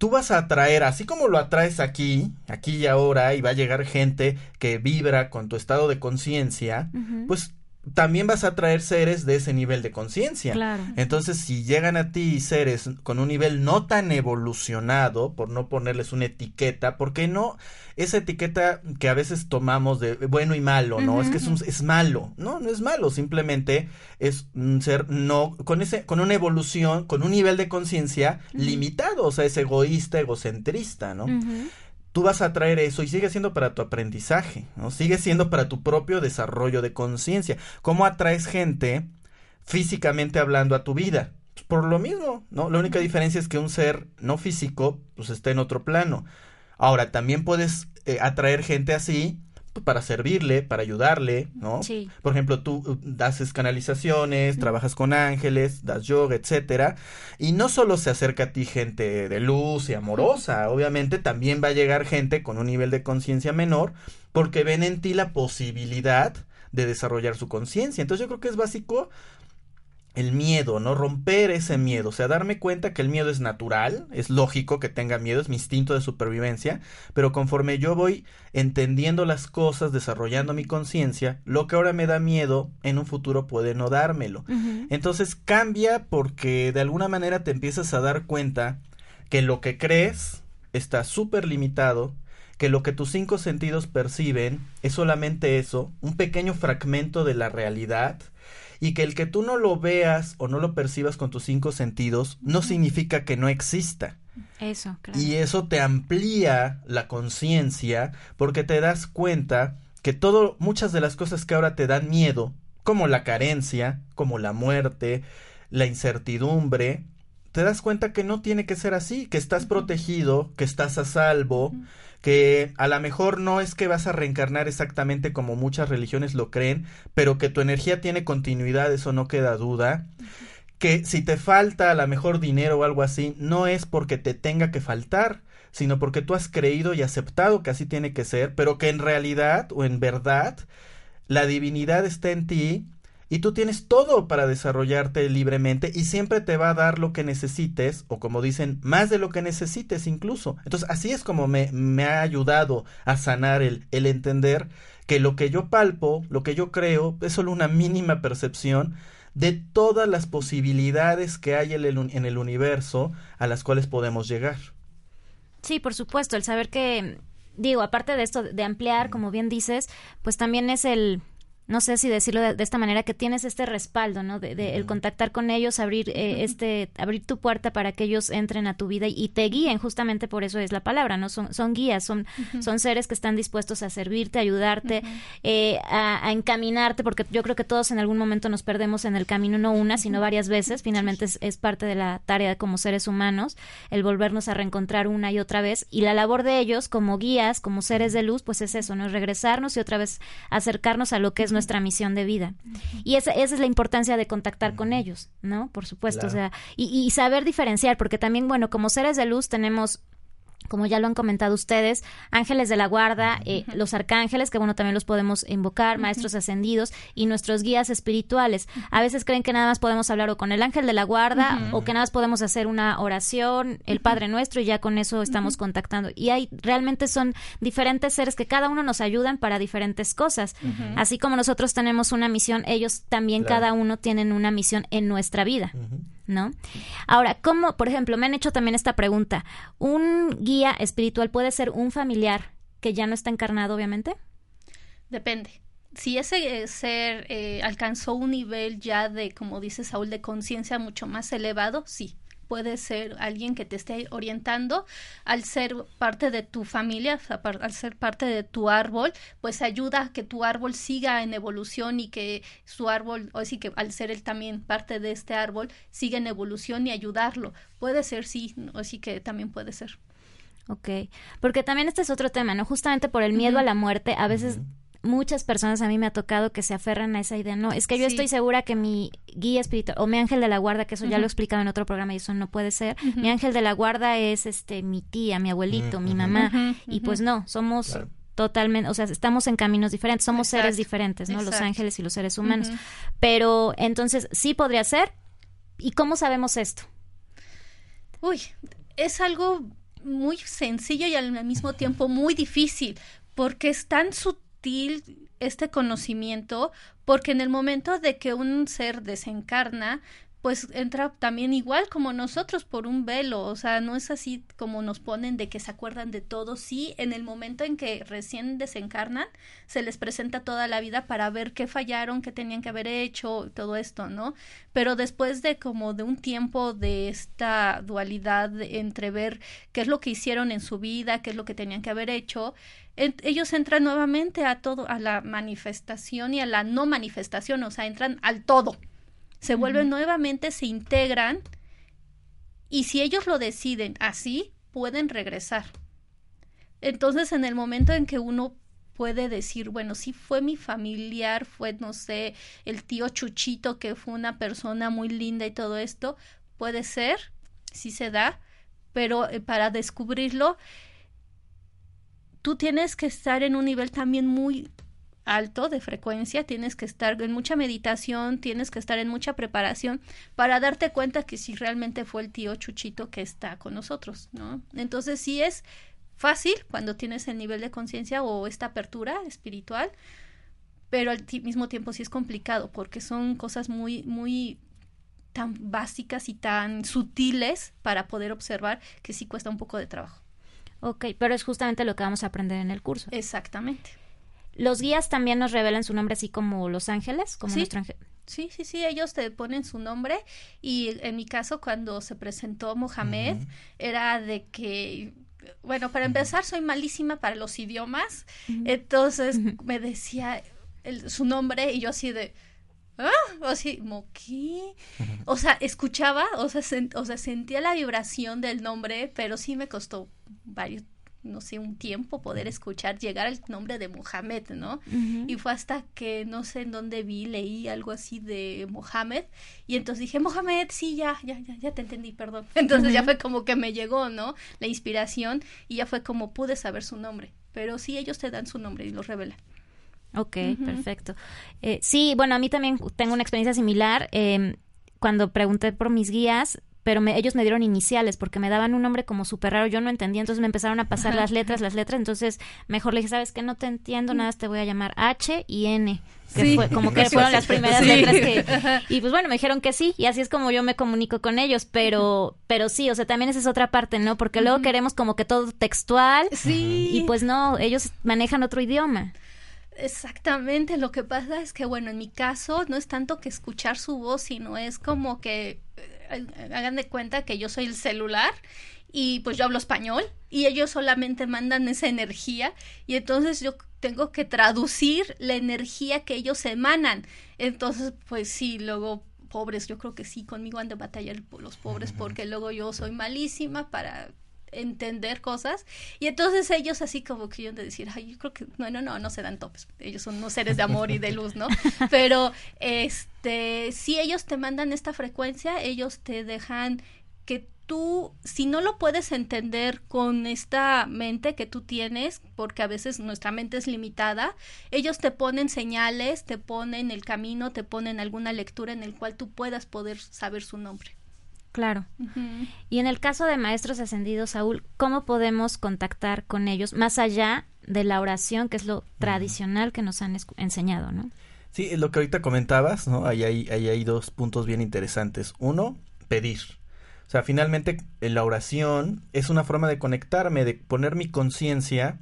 tú vas a atraer, así como lo atraes aquí, aquí y ahora, y va a llegar gente que vibra con tu estado de conciencia, pues también vas a atraer seres de ese nivel de conciencia. Claro. Entonces, si llegan a ti seres con un nivel no tan evolucionado, por no ponerles una etiqueta, ¿por qué no? Esa etiqueta que a veces tomamos de bueno y malo, ¿no? Es que es, un, es malo. No, no es malo, simplemente es un ser no, con ese, con una evolución, con un nivel de conciencia limitado, o sea, es egoísta, egocentrista, ¿no? Tú vas a traer eso y sigue siendo para tu aprendizaje, ¿no? Sigue siendo para tu propio desarrollo de conciencia. ¿Cómo atraes gente físicamente hablando a tu vida? Pues por lo mismo, ¿no? La única diferencia es que un ser no físico, pues está en otro plano. Ahora, también puedes eh, atraer gente así para servirle, para ayudarle, ¿no? Sí. Por ejemplo, tú uh, das canalizaciones, trabajas con ángeles, das yoga, etcétera, y no solo se acerca a ti gente de luz y amorosa, obviamente también va a llegar gente con un nivel de conciencia menor porque ven en ti la posibilidad de desarrollar su conciencia. Entonces yo creo que es básico el miedo, ¿no? Romper ese miedo, o sea, darme cuenta que el miedo es natural, es lógico que tenga miedo, es mi instinto de supervivencia, pero conforme yo voy entendiendo las cosas, desarrollando mi conciencia, lo que ahora me da miedo, en un futuro puede no dármelo. Entonces cambia porque de alguna manera te empiezas a dar cuenta que lo que crees está súper limitado, que lo que tus cinco sentidos perciben es solamente eso, un pequeño fragmento de la realidad, y que el que tú no lo veas o no lo percibas con tus cinco sentidos no significa que no exista. Eso, claro. Y eso te amplía la conciencia porque te das cuenta que todo, muchas de las cosas que ahora te dan miedo, como la carencia, como la muerte, la incertidumbre, te das cuenta que no tiene que ser así, que estás protegido, que estás a salvo, que a lo mejor no es que vas a reencarnar exactamente como muchas religiones lo creen, pero que tu energía tiene continuidad, eso no queda duda. Que si te falta a lo mejor dinero o algo así, no es porque te tenga que faltar, sino porque tú has creído y aceptado que así tiene que ser, pero que en realidad o en verdad la divinidad está en ti y tú tienes todo para desarrollarte libremente y siempre te va a dar lo que necesites o como dicen, más de lo que necesites incluso. Entonces así es como me, me ha ayudado a sanar el, el entender que lo que yo palpo, lo que yo creo, es solo una mínima percepción de todas las posibilidades que hay en el, en el universo a las cuales podemos llegar. Sí, por supuesto, el saber que, digo, aparte de esto de ampliar, como bien dices, pues también es el no sé si decirlo de, esta manera, que tienes este respaldo, ¿no? De, el contactar con ellos, abrir eh, este, abrir tu puerta para que ellos entren a tu vida y, te guíen, justamente por eso es la palabra, ¿no? Son, son guías, son, son seres que están dispuestos a servirte, a ayudarte, eh, a, encaminarte, porque yo creo que todos en algún momento nos perdemos en el camino, no una, sino varias veces. Finalmente es, es parte de la tarea como seres humanos, el volvernos a reencontrar una y otra vez. Y la labor de ellos como guías, como seres de luz, pues es eso, ¿no? Es regresarnos y otra vez acercarnos a lo que es nuestra misión de vida. Y esa, esa, es la importancia de contactar con ellos, ¿no? Por supuesto, o sea, y, y saber diferenciar, porque también, bueno, como seres de luz tenemos como ya lo han comentado ustedes, ángeles de la guarda, eh, los arcángeles, que bueno, también los podemos invocar, maestros ascendidos y nuestros guías espirituales. A veces creen que nada más podemos hablar o con el ángel de la guarda o que nada más podemos hacer una oración, el Padre Nuestro y ya con eso estamos contactando. Y hay realmente son diferentes seres que cada uno nos ayudan para diferentes cosas. Así como nosotros tenemos una misión, ellos también cada uno tienen una misión en nuestra vida. ¿No? Ahora, ¿cómo, por ejemplo, me han hecho también esta pregunta, ¿un guía espiritual puede ser un familiar que ya no está encarnado, obviamente? Depende. Si ese ser eh, alcanzó un nivel ya de, como dice Saúl, de conciencia mucho más elevado, sí puede ser alguien que te esté orientando al ser parte de tu familia, al ser parte de tu árbol, pues ayuda a que tu árbol siga en evolución y que su árbol, o así que al ser él también parte de este árbol, siga en evolución y ayudarlo. Puede ser, sí, así que también puede ser. Ok, porque también este es otro tema, ¿no? Justamente por el miedo a la muerte, a veces muchas personas a mí me ha tocado que se aferran a esa idea. No, es que yo estoy segura que mi guía espiritual o mi ángel de la guarda, que eso ya lo he explicado en otro programa y eso no puede ser. Mi ángel de la guarda es este mi tía, mi abuelito, mi mamá y pues no, somos totalmente, o sea, estamos en caminos diferentes, somos seres diferentes, ¿no? Los ángeles y los seres humanos. Pero entonces sí podría ser. ¿Y cómo sabemos esto? Uy, es algo muy sencillo y al mismo tiempo muy difícil, porque es tan sutil este conocimiento porque en el momento de que un ser desencarna, pues entra también igual como nosotros por un velo, o sea, no es así como nos ponen de que se acuerdan de todo, sí, en el momento en que recién desencarnan, se les presenta toda la vida para ver qué fallaron, qué tenían que haber hecho, todo esto, ¿no? Pero después de como de un tiempo de esta dualidad entre ver qué es lo que hicieron en su vida, qué es lo que tenían que haber hecho, ellos entran nuevamente a todo, a la manifestación y a la no manifestación, o sea, entran al todo se vuelven nuevamente, se integran y si ellos lo deciden así, pueden regresar. Entonces, en el momento en que uno puede decir, bueno, sí fue mi familiar, fue, no sé, el tío Chuchito, que fue una persona muy linda y todo esto, puede ser, sí se da, pero eh, para descubrirlo, tú tienes que estar en un nivel también muy alto de frecuencia, tienes que estar en mucha meditación, tienes que estar en mucha preparación para darte cuenta que si realmente fue el tío Chuchito que está con nosotros, ¿no? Entonces sí es fácil cuando tienes el nivel de conciencia o esta apertura espiritual, pero al mismo tiempo sí es complicado porque son cosas muy, muy tan básicas y tan sutiles para poder observar que sí cuesta un poco de trabajo. Ok, pero es justamente lo que vamos a aprender en el curso. Exactamente. Los guías también nos revelan su nombre así como los ángeles, como ¿Sí? nuestro ángel. Sí, sí, sí, ellos te ponen su nombre y en mi caso cuando se presentó Mohamed era de que, bueno, para empezar soy malísima para los idiomas, entonces me decía su nombre y yo así de, ¿ah? O así, ¿qué? O sea, escuchaba, o sea, o sea, sentía la vibración del nombre, pero sí me costó varios no sé, un tiempo poder escuchar llegar el nombre de Mohamed, ¿no? Y fue hasta que no sé en dónde vi, leí algo así de Mohamed y entonces dije, Mohamed, sí, ya, ya, ya, ya te entendí, perdón. Entonces ya fue como que me llegó, ¿no? La inspiración y ya fue como pude saber su nombre. Pero sí, ellos te dan su nombre y lo revelan. Ok, perfecto. Eh, sí, bueno, a mí también tengo una experiencia similar. Eh, cuando pregunté por mis guías, pero me, ellos me dieron iniciales porque me daban un nombre como súper raro, yo no entendía, entonces me empezaron a pasar las letras, las letras, entonces mejor le dije, sabes que no te entiendo nada, te voy a llamar H y N, que Sí. fue como que fueron las primeras Sí. letras que y pues bueno, me dijeron que sí y así es como yo me comunico con ellos, pero pero sí, o sea, también esa es otra parte, ¿no? Porque luego queremos como que todo textual Sí. y pues no, ellos manejan otro idioma. Exactamente, lo que pasa es que, bueno, en mi caso no es tanto que escuchar su voz, sino es como que eh, hagan de cuenta que yo soy el celular y pues yo hablo español y ellos solamente mandan esa energía y entonces yo tengo que traducir la energía que ellos emanan. Entonces, pues sí, luego pobres, yo creo que sí, conmigo han de batallar los pobres porque luego yo soy malísima para entender cosas. Y entonces ellos así como que yo de decir ay yo creo que no no no no se dan topes ellos son unos seres de amor y de luz no pero este si ellos te mandan esta frecuencia ellos te dejan que tú si no lo puedes entender con esta mente que tú tienes porque a veces nuestra mente es limitada ellos te ponen señales te ponen el camino te ponen alguna lectura en el cual tú puedas poder saber su nombre Claro. Y en el caso de maestros ascendidos, Saúl, ¿cómo podemos contactar con ellos más allá de la oración, que es lo tradicional que nos han enseñado, ¿no? Sí, lo que ahorita comentabas, ¿no? Ahí hay, ahí hay dos puntos bien interesantes. Uno, pedir. O sea, finalmente eh, la oración es una forma de conectarme, de poner mi conciencia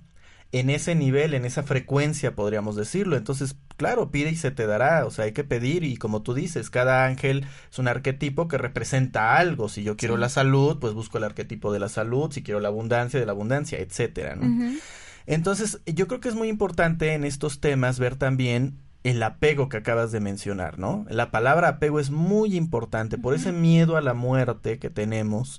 en ese nivel, en esa frecuencia, podríamos decirlo. Entonces, claro, pide y se te dará. O sea, hay que pedir y como tú dices, cada ángel es un arquetipo que representa algo. Si yo quiero Sí. la salud, pues busco el arquetipo de la salud. Si quiero la abundancia, de la abundancia, etcétera, ¿no? Entonces, yo creo que es muy importante en estos temas ver también el apego que acabas de mencionar, ¿no? La palabra apego es muy importante por ese miedo a la muerte que tenemos.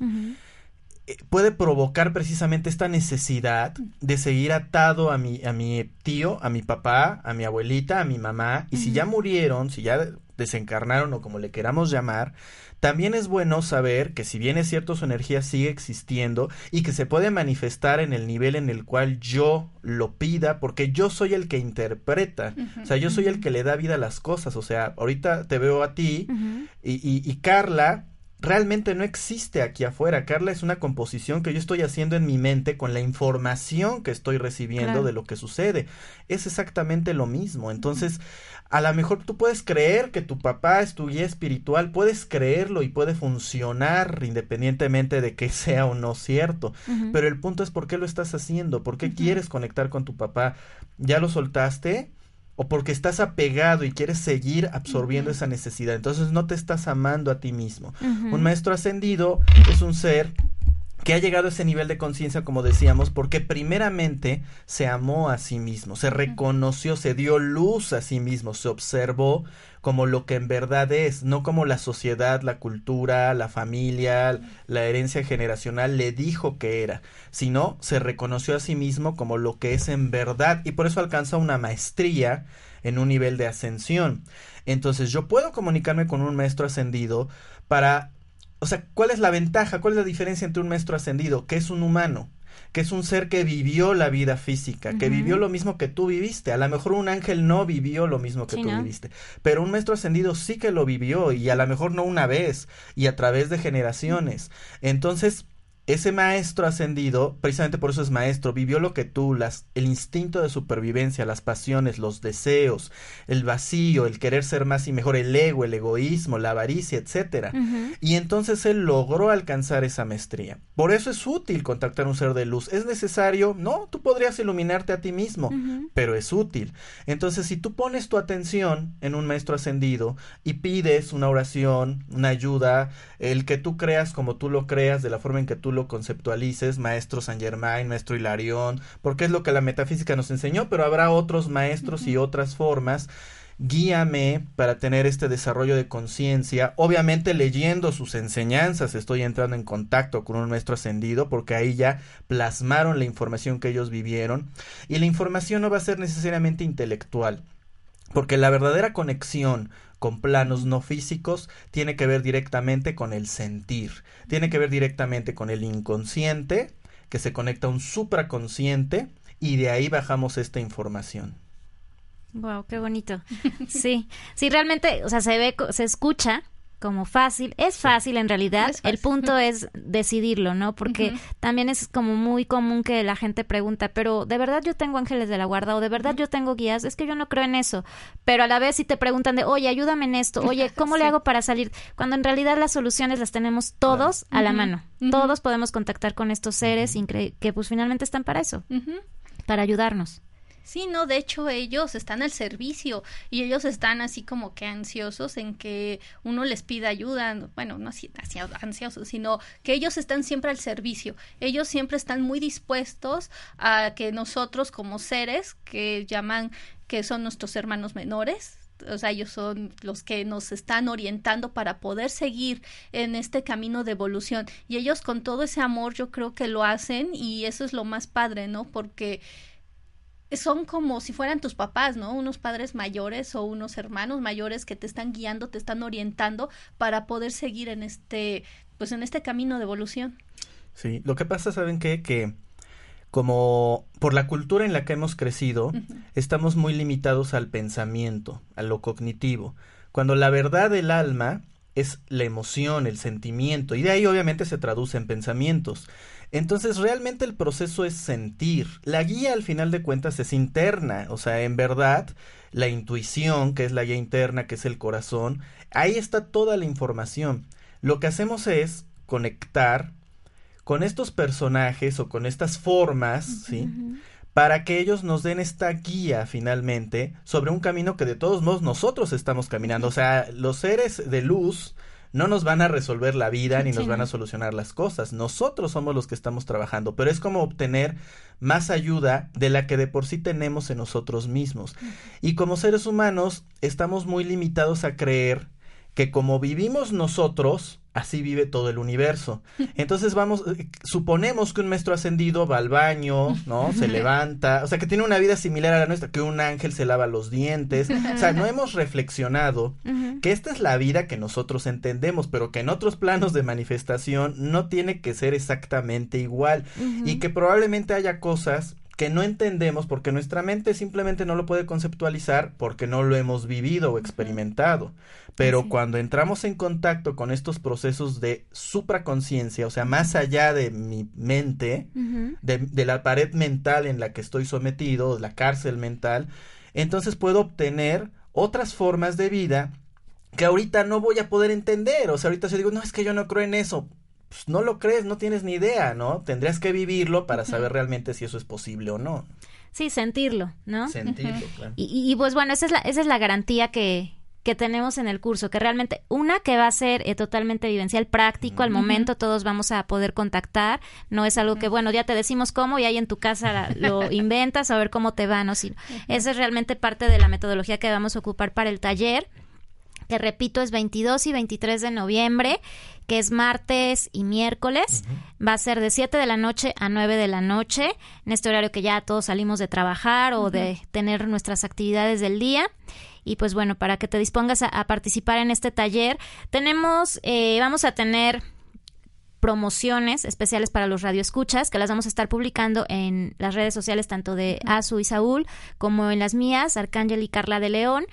Puede provocar precisamente esta necesidad de seguir atado a mi, a mi tío, a mi papá, a mi abuelita, a mi mamá, y si ya murieron, si ya desencarnaron o como le queramos llamar, también es bueno saber que si bien es cierto su energía sigue existiendo y que se puede manifestar en el nivel en el cual yo lo pida, porque yo soy el que interpreta, o sea, yo soy el que le da vida a las cosas, o sea, ahorita te veo a ti y, y, y Carla realmente no existe aquí afuera. Carla es una composición que yo estoy haciendo en mi mente con la información que estoy recibiendo Claro. de lo que sucede. Es exactamente lo mismo. Entonces, a lo mejor tú puedes creer que tu papá es tu guía espiritual, puedes creerlo y puede funcionar independientemente de que sea o no cierto. Pero el punto es por qué lo estás haciendo, por qué quieres conectar con tu papá. ¿Ya lo soltaste? O porque estás apegado y quieres seguir absorbiendo esa necesidad. Entonces no te estás amando a ti mismo. Un maestro ascendido es un ser que ha llegado a ese nivel de conciencia, como decíamos, porque primeramente se amó a sí mismo, se reconoció, se dio luz a sí mismo, se observó como lo que en verdad es, no como la sociedad, la cultura, la familia, la herencia generacional le dijo que era, sino se reconoció a sí mismo como lo que es en verdad y por eso alcanza una maestría en un nivel de ascensión. Entonces yo puedo comunicarme con un maestro ascendido para o sea, ¿cuál es la ventaja? ¿Cuál es la diferencia entre un maestro ascendido? Que es un humano, que es un ser que vivió la vida física, que vivió lo mismo que tú viviste. A lo mejor un ángel no vivió lo mismo que Sí, tú ¿no? viviste, pero un maestro ascendido sí que lo vivió y a lo mejor no una vez y a través de generaciones. Entonces, ese maestro ascendido, precisamente por eso es maestro, vivió lo que tú, las, el instinto de supervivencia, las pasiones, los deseos, el vacío, el querer ser más y mejor, el ego, el egoísmo, la avaricia, etcétera. Y entonces él logró alcanzar esa maestría. Por eso es útil contactar un ser de luz. ¿Es necesario? No, tú podrías iluminarte a ti mismo, pero es útil. Entonces, si tú pones tu atención en un maestro ascendido y pides una oración, una ayuda, el que tú creas como tú lo creas, de la forma en que tú lo conceptualices, maestro San Germain, maestro Hilarión, porque es lo que la metafísica nos enseñó, pero habrá otros maestros y otras formas guíame para tener este desarrollo de conciencia. Obviamente leyendo sus enseñanzas estoy entrando en contacto con un maestro ascendido porque ahí ya plasmaron la información que ellos vivieron y la información no va a ser necesariamente intelectual. Porque la verdadera conexión con planos no físicos tiene que ver directamente con el sentir, tiene que ver directamente con el inconsciente, que se conecta a un supraconsciente, y de ahí bajamos esta información. Wow, qué bonito. Sí, sí, realmente, o sea, se ve, se escucha como fácil. Es fácil en realidad. Fácil. El punto es decidirlo, ¿no? Porque también es como muy común que la gente pregunta, pero ¿de verdad yo tengo ángeles de la guarda? ¿O de verdad yo tengo guías? Es que yo no creo en eso. Pero a la vez si te preguntan de, oye, ayúdame en esto. Oye, ¿cómo le hago para salir? Cuando en realidad las soluciones las tenemos todos a la mano. Todos podemos contactar con estos seres que pues finalmente están para eso, para ayudarnos. Sí, no, de hecho ellos están al servicio y ellos están así como que ansiosos en que uno les pida ayuda, bueno, no así así ansiosos, sino que ellos están siempre al servicio. Ellos siempre están muy dispuestos a que nosotros como seres que llaman que son nuestros hermanos menores, o sea, ellos son los que nos están orientando para poder seguir en este camino de evolución. Y ellos con todo ese amor yo creo que lo hacen y eso es lo más padre, ¿no? Porque son como si fueran tus papás, ¿no? Unos padres mayores o unos hermanos mayores que te están guiando, te están orientando para poder seguir en este, pues en este camino de evolución. Sí, lo que pasa, ¿saben qué? Que como por la cultura en la que hemos crecido, estamos muy limitados al pensamiento, a lo cognitivo, cuando la verdad del alma es la emoción, el sentimiento, y de ahí obviamente se traduce en pensamientos. Entonces realmente el proceso es sentir. La guía al final de cuentas es interna, o sea, en verdad la intuición, que es la guía interna, que es el corazón, ahí está toda la información. Lo que hacemos es conectar con estos personajes o con estas formas, ¿sí? Para que ellos nos den esta guía finalmente sobre un camino que de todos modos nosotros estamos caminando. O sea, los seres de luz no nos van a resolver la vida ni Sí, nos van a solucionar las cosas. Nosotros somos los que estamos trabajando, pero es como obtener más ayuda de la que de por sí tenemos en nosotros mismos. Y como seres humanos estamos muy limitados a creer que como vivimos nosotros, así vive todo el universo. Entonces vamos, eh, suponemos que un maestro ascendido va al baño, ¿no? Se levanta, o sea, que tiene una vida similar a la nuestra, que un ángel se lava los dientes. O sea, no hemos reflexionado que esta es la vida que nosotros entendemos, pero que en otros planos de manifestación no tiene que ser exactamente igual y que probablemente haya cosas que no entendemos porque nuestra mente simplemente no lo puede conceptualizar porque no lo hemos vivido o experimentado. Pero cuando entramos en contacto con estos procesos de supraconciencia, o sea, más allá de mi mente, de, de la pared mental en la que estoy sometido, de la cárcel mental, entonces puedo obtener otras formas de vida que ahorita no voy a poder entender. O sea, ahorita si digo, no, es que yo no creo en eso. Pues no lo crees, no tienes ni idea, ¿no? Tendrías que vivirlo para saber realmente si eso es posible o no. Sí, sentirlo, ¿no? Sentirlo, claro. Y, y- pues bueno, esa es la, esa es la garantía que, que tenemos en el curso, que realmente una que va a ser eh, totalmente vivencial, práctico, al momento todos vamos a poder contactar, no es algo que, bueno, ya te decimos cómo y ahí en tu casa la- lo inventas a ver cómo te va, ¿no? Sí, esa es realmente parte de la metodología que vamos a ocupar para el taller que repito es 22 y 23 de noviembre, que es martes y miércoles. Va a ser de 7 de la noche a 9 de la noche, en este horario que ya todos salimos de trabajar o de tener nuestras actividades del día. Y pues bueno, para que te dispongas a, a participar en este taller, tenemos, eh, vamos a tener promociones especiales para los radioescuchas que las vamos a estar publicando en las redes sociales tanto de Azu y Saúl como en las mías, Arcángel y Carla de León.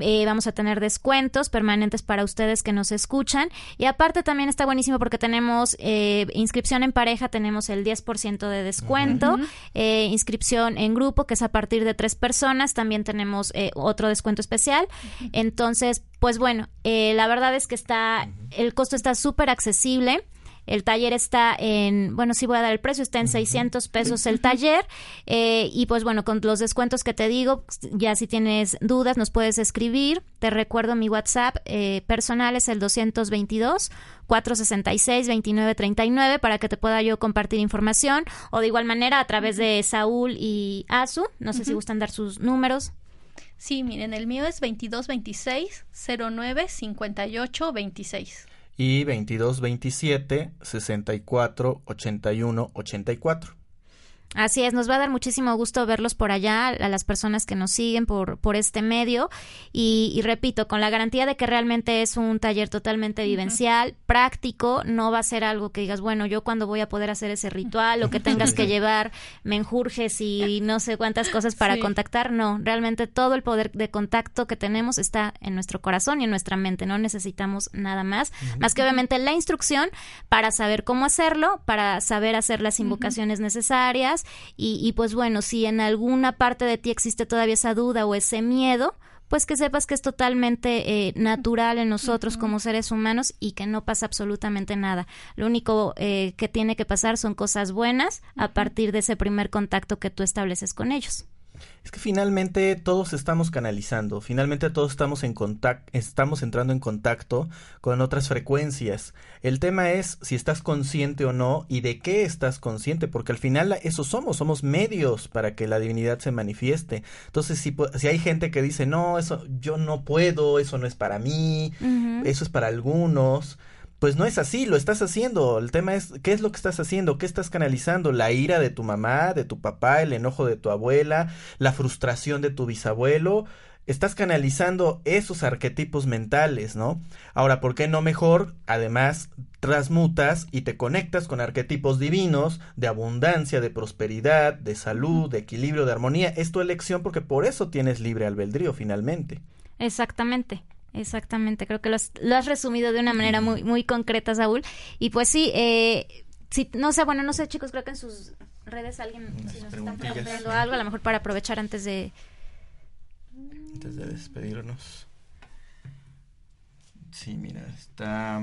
Eh, vamos a tener descuentos permanentes para ustedes que nos escuchan y aparte también está buenísimo porque tenemos eh, inscripción en pareja, tenemos el 10% de descuento, eh, inscripción en grupo que es a partir de tres personas, también tenemos eh, otro descuento especial. Entonces, pues bueno, eh, la verdad es que está, el costo está súper accesible. El taller está en, bueno, sí voy a dar el precio, está en 600 pesos el taller. eh, y pues bueno, con los descuentos que te digo, ya si tienes dudas nos puedes escribir. Te recuerdo mi WhatsApp eh, personal es el 222 466 2939 para que te pueda yo compartir información. O de igual manera a través de Saúl y Azu. No sé si gustan dar sus números. Sí, miren, el mío es 2226 09 58 26. Y 22, 27, 64, 81, 84. Así es, nos va a dar muchísimo gusto verlos por allá, a las personas que nos siguen por, por este medio. Y, repito, con la garantía de que realmente es un taller totalmente vivencial, práctico, no va a ser algo que digas, bueno, yo cuando voy a poder hacer ese ritual o que tengas que llevar menjurjes y no sé cuántas cosas para contactar. No, realmente todo el poder de contacto que tenemos está en nuestro corazón y en nuestra mente. No necesitamos nada más, más que obviamente la instrucción para saber cómo hacerlo, para saber hacer las invocaciones necesarias y, pues bueno, si en alguna parte de ti existe todavía esa duda o ese miedo, pues que sepas que es totalmente eh, natural en nosotros como seres humanos y que no pasa absolutamente nada. Lo único eh, que tiene que pasar son cosas buenas a partir de ese primer contacto que tú estableces con ellos. Es que finalmente todos estamos canalizando, finalmente todos estamos en contacto, estamos entrando en contacto con otras frecuencias. El tema es si estás consciente o no y de qué estás consciente, porque al final eso somos, somos medios para que la divinidad se manifieste. Entonces, si, si hay gente que dice, no, eso yo no puedo, eso no es para mí, eso es para algunos, pues no es así, lo estás haciendo. El tema es, ¿qué es lo que estás haciendo? ¿Qué estás canalizando? La ira de tu mamá, de tu papá, el enojo de tu abuela, la frustración de tu bisabuelo. Estás canalizando esos arquetipos mentales, ¿no? Ahora, ¿por qué no mejor? Además, transmutas y te conectas con arquetipos divinos de abundancia, de prosperidad, de salud, de equilibrio, de armonía. Es tu elección porque por eso tienes libre albedrío finalmente. Exactamente. Exactamente, creo que lo has, resumido de una manera muy, muy concreta, Saúl. Y pues sí, eh, no sé, bueno, no sé, chicos, creo que en sus redes alguien si nos están preguntando algo, a lo mejor para aprovechar antes de... Antes de despedirnos. Sí, mira, está...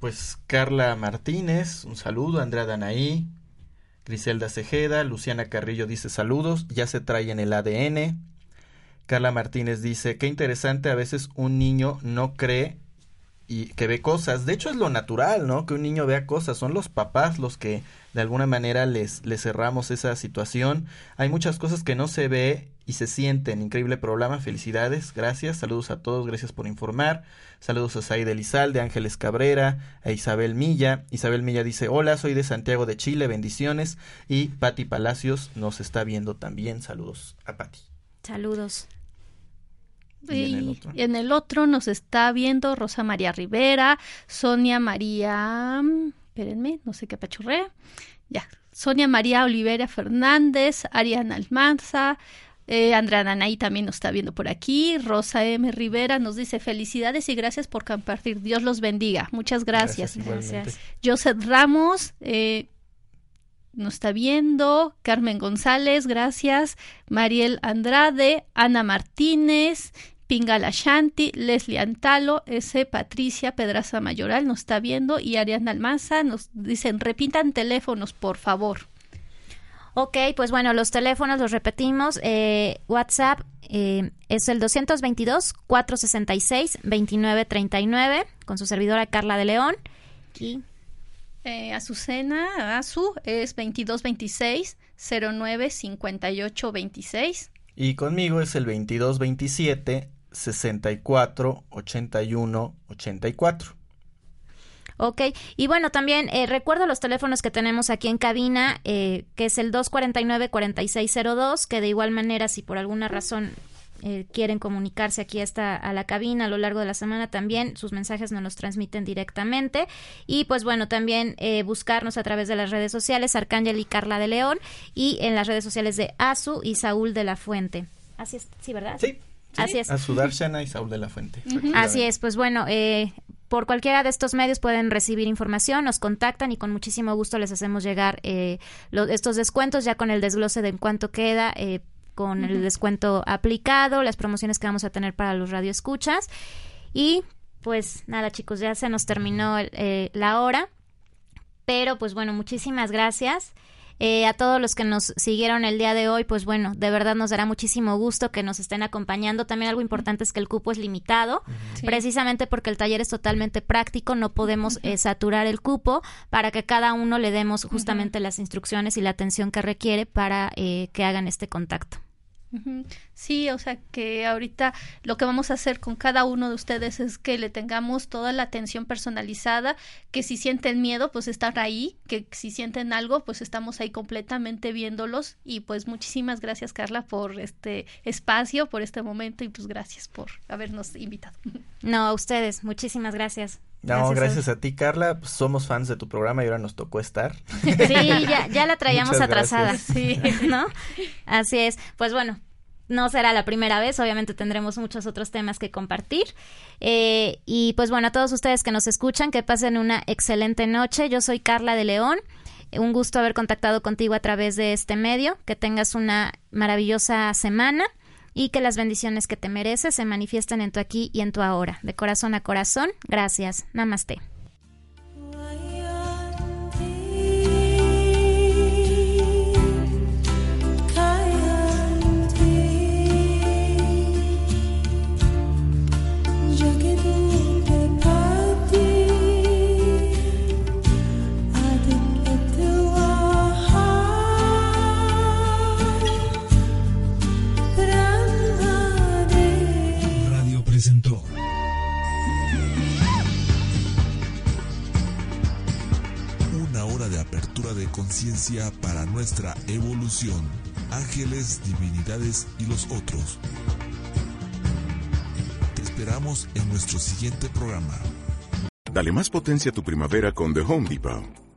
Pues Carla Martínez, un saludo, Andrea Danaí, Griselda Cejeda, Luciana Carrillo dice saludos, ya se trae en el ADN, Carla Martínez dice, qué interesante, a veces un niño no cree y que ve cosas. De hecho es lo natural, ¿no? Que un niño vea cosas. Son los papás los que de alguna manera les, les cerramos esa situación. Hay muchas cosas que no se ve y se sienten. Increíble programa. Felicidades. Gracias. Saludos a todos. Gracias por informar. Saludos a Said Elizalde, Ángeles Cabrera, a Isabel Milla. Isabel Milla dice, hola, soy de Santiago de Chile. Bendiciones. Y Patti Palacios nos está viendo también. Saludos a Patti. Saludos. Y, en, el otro? nos está viendo Rosa María Rivera, Sonia María, espérenme, no sé qué pachurré, ya, Sonia María Olivera Fernández, Ariana Almanza, eh, Andrea Danaí también nos está viendo por aquí. Rosa M. Rivera nos dice felicidades y gracias por compartir. Dios los bendiga. Muchas gracias. Gracias. Joseph Ramos, eh, nos está viendo, Carmen González, gracias, Mariel Andrade, Ana Martínez, Pingala Shanti, Leslie Antalo, S. Patricia Pedraza Mayoral nos está viendo y Ariana Almanza nos dicen repitan teléfonos, por favor. Ok, pues bueno, los teléfonos los repetimos. Eh, WhatsApp eh, es el 222-466-2939 con su servidora Carla de León. Y eh, Azucena, Azu, es 2226 09 58 26. Y conmigo es el 2227 64 81 84. Ok, y bueno, también eh, recuerdo los teléfonos que tenemos aquí en cabina, eh, que es el 249-4602, que de igual manera, si por alguna razón eh, quieren comunicarse aquí hasta a la cabina a lo largo de la semana también sus mensajes nos los transmiten directamente. Y pues bueno también eh, buscarnos a través de las redes sociales Arcángel y Carla de León y en las redes sociales de Azu y Saúl de la Fuente. Así es sí verdad sí, Así es. Azu Darshana y Saúl de la Fuente. Así es, pues bueno, eh, por cualquiera de estos medios pueden recibir información, nos contactan y con muchísimo gusto les hacemos llegar estos descuentos ya con el desglose de en cuánto queda eh, con el descuento aplicado, las promociones que vamos a tener para los radioescuchas. Y pues nada, chicos, ya se nos terminó eh, la hora. Pero pues bueno, muchísimas gracias. Eh, a todos los que nos siguieron el día de hoy, pues bueno, de verdad nos dará muchísimo gusto que nos estén acompañando. También algo importante es que el cupo es limitado, precisamente porque el taller es totalmente práctico, no podemos eh, saturar el cupo para que cada uno le demos justamente las instrucciones y la atención que requiere para que hagan este contacto. Sí, o sea que ahorita lo que vamos a hacer con cada uno de ustedes es que le tengamos toda la atención personalizada, que si sienten miedo, pues estar ahí, que si sienten algo, pues estamos ahí completamente viéndolos y pues muchísimas gracias Carla por este espacio, por este momento y pues gracias por habernos invitado. No, a ustedes, muchísimas gracias. No, gracias, a... ti, Carla. Pues, somos fans de tu programa y ahora nos tocó estar. Sí, ya, ya la traíamos atrasada. Sí, ¿no? Así es. Pues bueno, no será la primera vez, obviamente tendremos muchos otros temas que compartir. Eh, y pues bueno, a todos ustedes que nos escuchan, que pasen una excelente noche. Yo soy Carla de León. Un gusto haber contactado contigo a través de este medio. Que tengas una maravillosa semana y que las bendiciones que te mereces se manifiesten en tu aquí y en tu ahora. De corazón a corazón, gracias. Namaste. De conciencia para nuestra evolución. Ángeles, divinidades y los otros. Te esperamos en nuestro siguiente programa. Dale más potencia a tu primavera con The Home Depot.